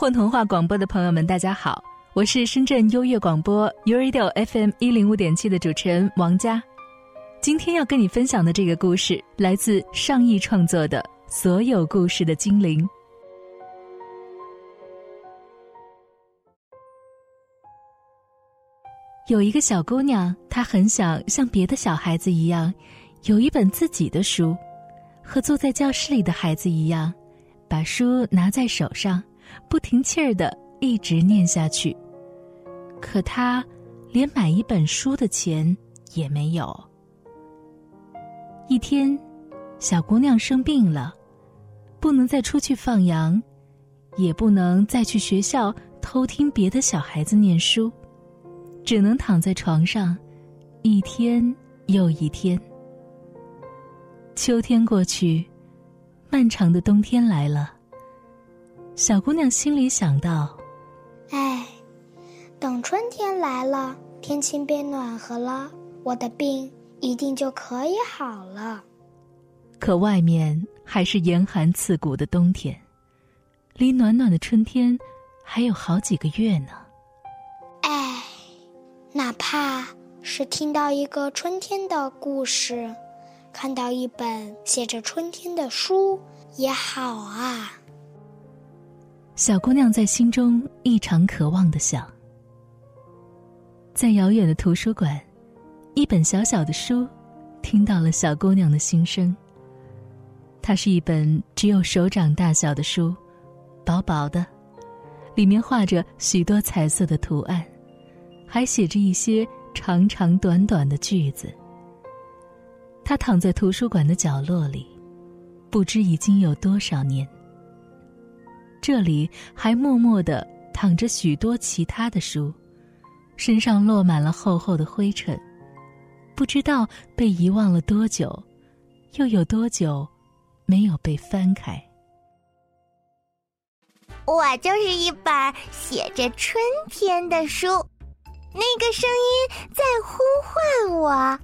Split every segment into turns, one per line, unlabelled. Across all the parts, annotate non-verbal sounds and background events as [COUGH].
混童话广播的朋友们，大家好，我是深圳优越广播 u Radio FM 一零五点七的主持人王佳。今天要跟你分享的这个故事，来自上亿创作的《所有故事的精灵》。有一个小姑娘，她很想像别的小孩子一样，有一本自己的书，和坐在教室里的孩子一样，把书拿在手上，不停气儿的一直念下去。可她连买一本书的钱也没有。一天，小姑娘生病了，不能再出去放羊，也不能再去学校偷听别的小孩子念书。只能躺在床上，一天又一天。秋天过去，漫长的冬天来了。小姑娘心里想到：“
哎，等春天来了，天气变暖和了，我的病一定就可以好了。”
可外面还是严寒刺骨的冬天，离暖暖的春天还有好几个月呢。
哎哪怕是听到一个春天的故事，看到一本写着春天的书也好啊。
小姑娘在心中异常渴望的想。在遥远的图书馆，一本小小的书，听到了小姑娘的心声。它是一本只有手掌大小的书，薄薄的，里面画着许多彩色的图案。还写着一些长长短短的句子。他躺在图书馆的角落里，不知已经有多少年。这里还默默的躺着许多其他的书，身上落满了厚厚的灰尘，不知道被遗忘了多久，又有多久没有被翻开。
我就是一本写着春天的书。那个声音在呼唤我。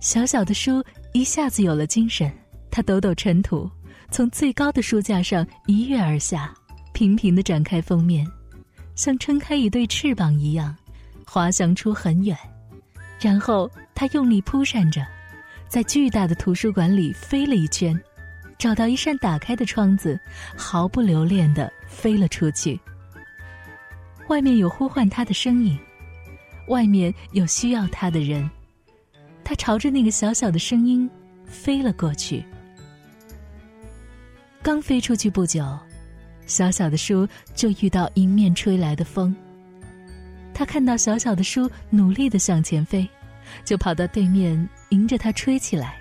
小小的书一下子有了精神，它抖抖尘土，从最高的书架上一跃而下，频频的展开封面，像撑开一对翅膀一样，滑翔出很远。然后他用力扑扇着，在巨大的图书馆里飞了一圈，找到一扇打开的窗子，毫不留恋的飞了出去。外面有呼唤他的声音。外面有需要他的人，他朝着那个小小的声音飞了过去。刚飞出去不久，小小的书就遇到迎面吹来的风。他看到小小的书努力的向前飞，就跑到对面迎着它吹起来。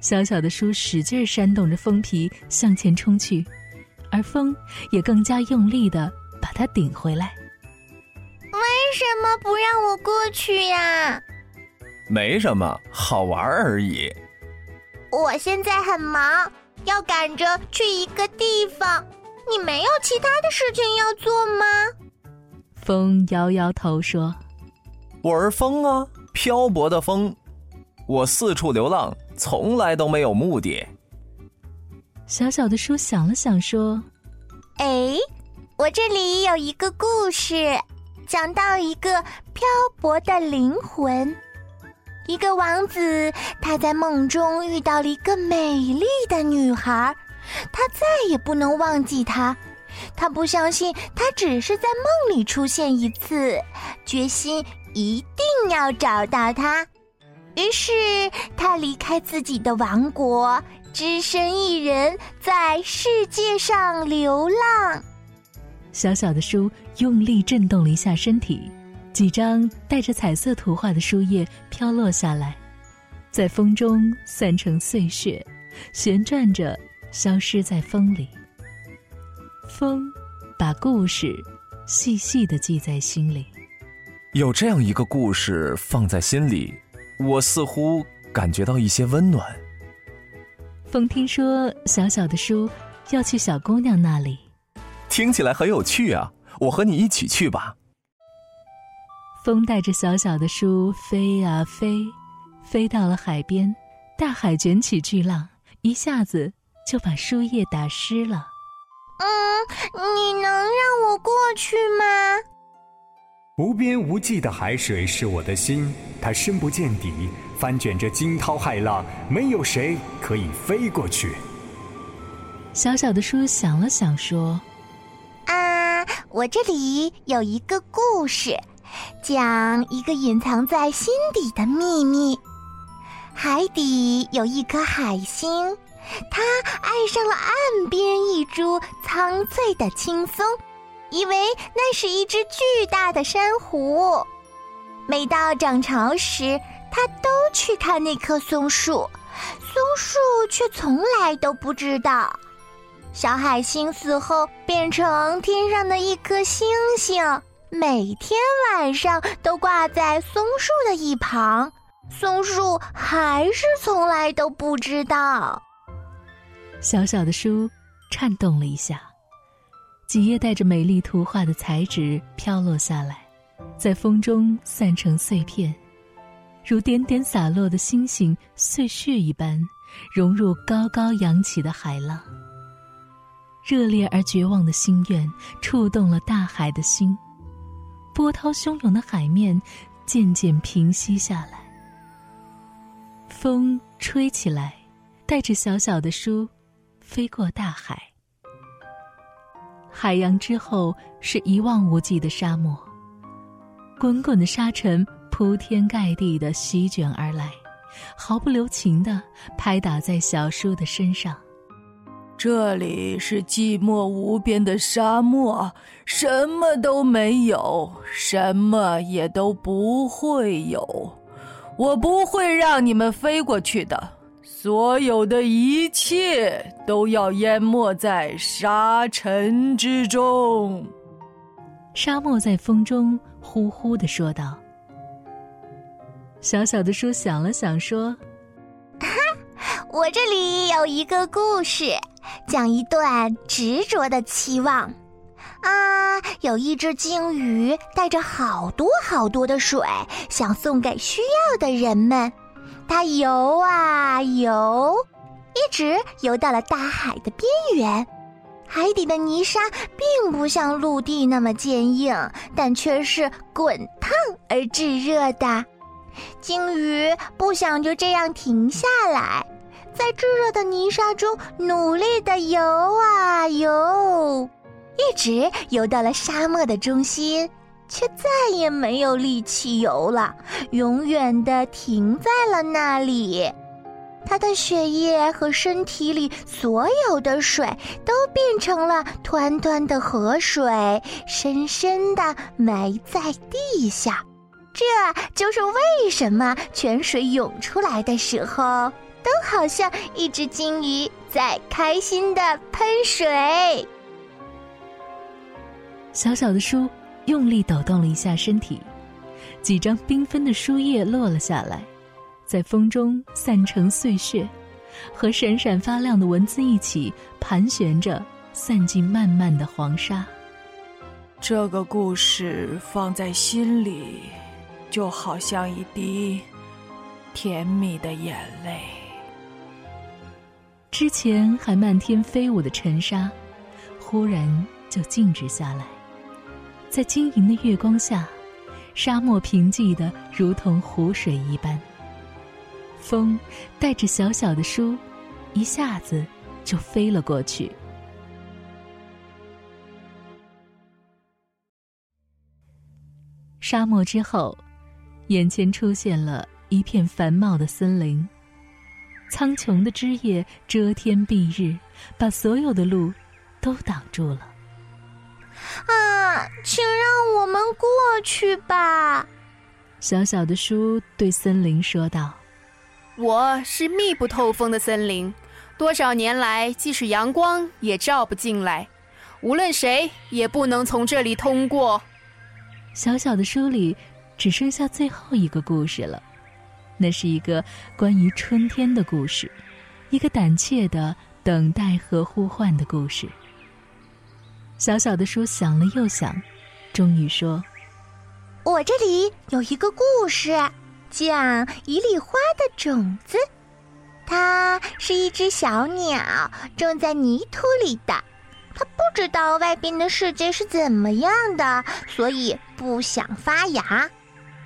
小小的书使劲扇动着风皮向前冲去，而风也更加用力的把它顶回来。
为什么不让我过去呀？
没什么，好玩而已。
我现在很忙，要赶着去一个地方。你没有其他的事情要做吗？
风摇摇头说：“
我是风啊，漂泊的风。我四处流浪，从来都没有目的。”
小小的书想了想说：“
哎，我这里有一个故事。”讲到一个漂泊的灵魂，一个王子，他在梦中遇到了一个美丽的女孩，他再也不能忘记她，他不相信他只是在梦里出现一次，决心一定要找到她。于是他离开自己的王国，只身一人在世界上流浪。
小小的书用力震动了一下身体，几张带着彩色图画的书页飘落下来，在风中散成碎屑，旋转着消失在风里。风把故事细细的记在心里。
有这样一个故事放在心里，我似乎感觉到一些温暖。
风听说小小的书要去小姑娘那里。
听起来很有趣啊！我和你一起去吧。
风带着小小的书飞啊飞，飞到了海边，大海卷起巨浪，一下子就把书页打湿了。
嗯，你能让我过去吗？
无边无际的海水是我的心，它深不见底，翻卷着惊涛骇浪，没有谁可以飞过去。
小小的书想了想，说：“
啊，我这里有一个故事，讲一个隐藏在心底的秘密。海底有一颗海星，它爱上了岸边一株苍翠的青松。”以为那是一只巨大的珊瑚，每到涨潮时，他都去看那棵松树，松树却从来都不知道。小海星死后变成天上的一颗星星，每天晚上都挂在松树的一旁，松树还是从来都不知道。
小小的书颤动了一下。几页带着美丽图画的彩纸飘落下来，在风中散成碎片，如点点洒落的星星碎屑一般，融入高高扬起的海浪。热烈而绝望的心愿触动了大海的心，波涛汹涌的海面渐渐平息下来。风吹起来，带着小小的书，飞过大海。海洋之后是一望无际的沙漠，滚滚的沙尘铺天盖地的席卷而来，毫不留情的拍打在小叔的身上。
这里是寂寞无边的沙漠，什么都没有，什么也都不会有，我不会让你们飞过去的。所有的一切都要淹没在沙尘之中。
沙漠在风中呼呼的说道。小小的书想了想，说：“
哈，我这里有一个故事，讲一段执着的期望。啊，有一只鲸鱼带着好多好多的水，想送给需要的人们。”它游啊游，一直游到了大海的边缘。海底的泥沙并不像陆地那么坚硬，但却是滚烫而炙热的。鲸鱼不想就这样停下来，在炙热的泥沙中努力的游啊游，一直游到了沙漠的中心。却再也没有力气游了，永远的停在了那里。他的血液和身体里所有的水都变成了湍湍的河水，深深的埋在地下。这就是为什么泉水涌出来的时候，都好像一只金鱼在开心的喷水。
小小的书。用力抖动了一下身体，几张缤纷的书页落了下来，在风中散成碎屑，和闪闪发亮的文字一起盘旋着，散进漫漫的黄沙。
这个故事放在心里，就好像一滴甜蜜的眼泪。
之前还漫天飞舞的尘沙，忽然就静止下来。在晶莹的月光下，沙漠平静的如同湖水一般。风带着小小的书，一下子就飞了过去。沙漠之后，眼前出现了一片繁茂的森林。苍穹的枝叶遮天蔽日，把所有的路都挡住了。
啊，请让我们过去吧。
小小的书对森林说道：“
我是密不透风的森林，多少年来，即使阳光也照不进来，无论谁也不能从这里通过。”
小小的书里只剩下最后一个故事了，那是一个关于春天的故事，一个胆怯的等待和呼唤的故事。小小的书想了又想，终于说：“
我这里有一个故事，讲一粒花的种子。它是一只小鸟种在泥土里的，它不知道外边的世界是怎么样的，所以不想发芽。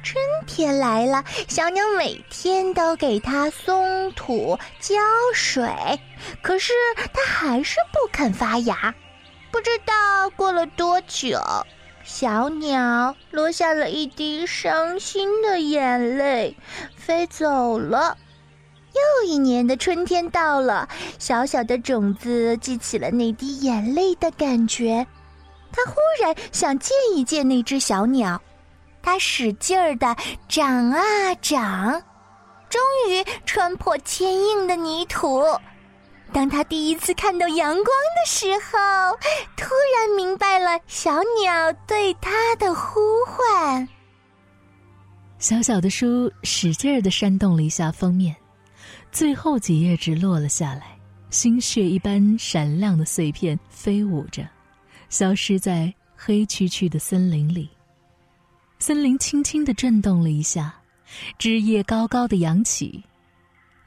春天来了，小鸟每天都给它松土、浇水，可是它还是不肯发芽。不知道过了多久，小鸟落下了一滴伤心的眼泪，飞走了。又一年的春天到了，小小的种子记起了那滴眼泪的感觉，它忽然想见一见那只小鸟。它使劲儿的长啊长，终于穿破坚硬的泥土。当他第一次看到阳光的时候，突然明白了小鸟对他的呼唤。
小小的书使劲儿的扇动了一下封面，最后几页纸落了下来，星血一般闪亮的碎片飞舞着，消失在黑黢黢的森林里。森林轻轻的震动了一下，枝叶高高的扬起，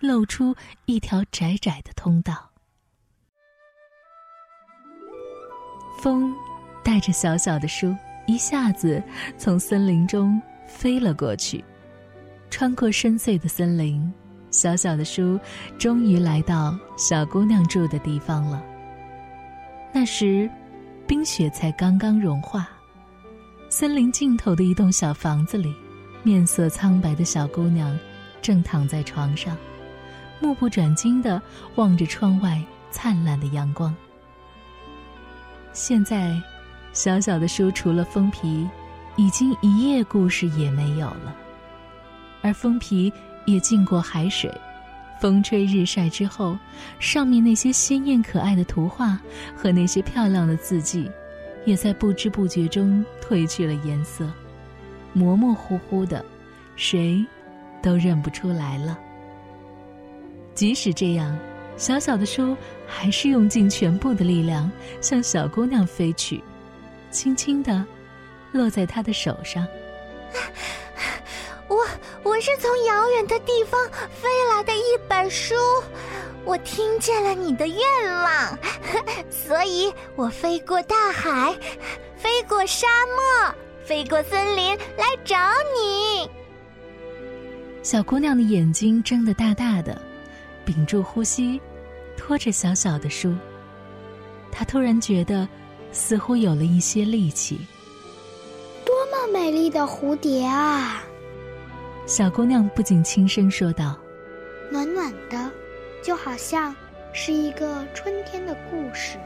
露出一条窄窄的通道。风带着小小的书，一下子从森林中飞了过去，穿过深邃的森林，小小的书终于来到小姑娘住的地方了。那时，冰雪才刚刚融化。森林尽头的一栋小房子里，面色苍白的小姑娘正躺在床上，目不转睛的望着窗外灿烂的阳光。现在，小小的书除了封皮，已经一页故事也没有了，而封皮也浸过海水，风吹日晒之后，上面那些鲜艳可爱的图画和那些漂亮的字迹。也在不知不觉中褪去了颜色，模模糊糊的，谁都认不出来了。即使这样，小小的书还是用尽全部的力量向小姑娘飞去，轻轻的落在她的手上。
我 [LAUGHS] 我是从遥远的地方飞来的一本书。我听见了你的愿望，所以我飞过大海，飞过沙漠，飞过森林来找你。
小姑娘的眼睛睁得大大的，屏住呼吸，拖着小小的书。他突然觉得，似乎有了一些力气。
多么美丽的蝴蝶啊！
小姑娘不禁轻声说道：“
暖暖的。”就好像是一个春天的故事。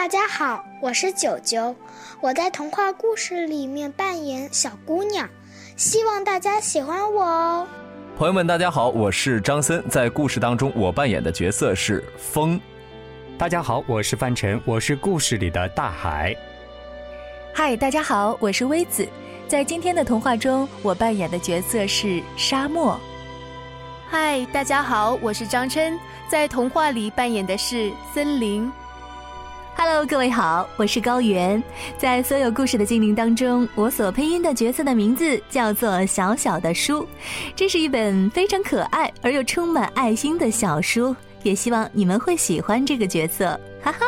大家好，我是九九，我在童话故事里面扮演小姑娘。希望大家喜欢我哦，
朋友们，大家好，我是张森，在故事当中我扮演的角色是风。
大家好，我是范晨，我是故事里的大海。
嗨，大家好，我是微子，在今天的童话中我扮演的角色是沙漠。
嗨，大家好，我是张琛，在童话里扮演的是森林。
Hello，各位好，我是高原。在所有故事的精灵当中，我所配音的角色的名字叫做小小的书。这是一本非常可爱而又充满爱心的小书，也希望你们会喜欢这个角色，哈哈。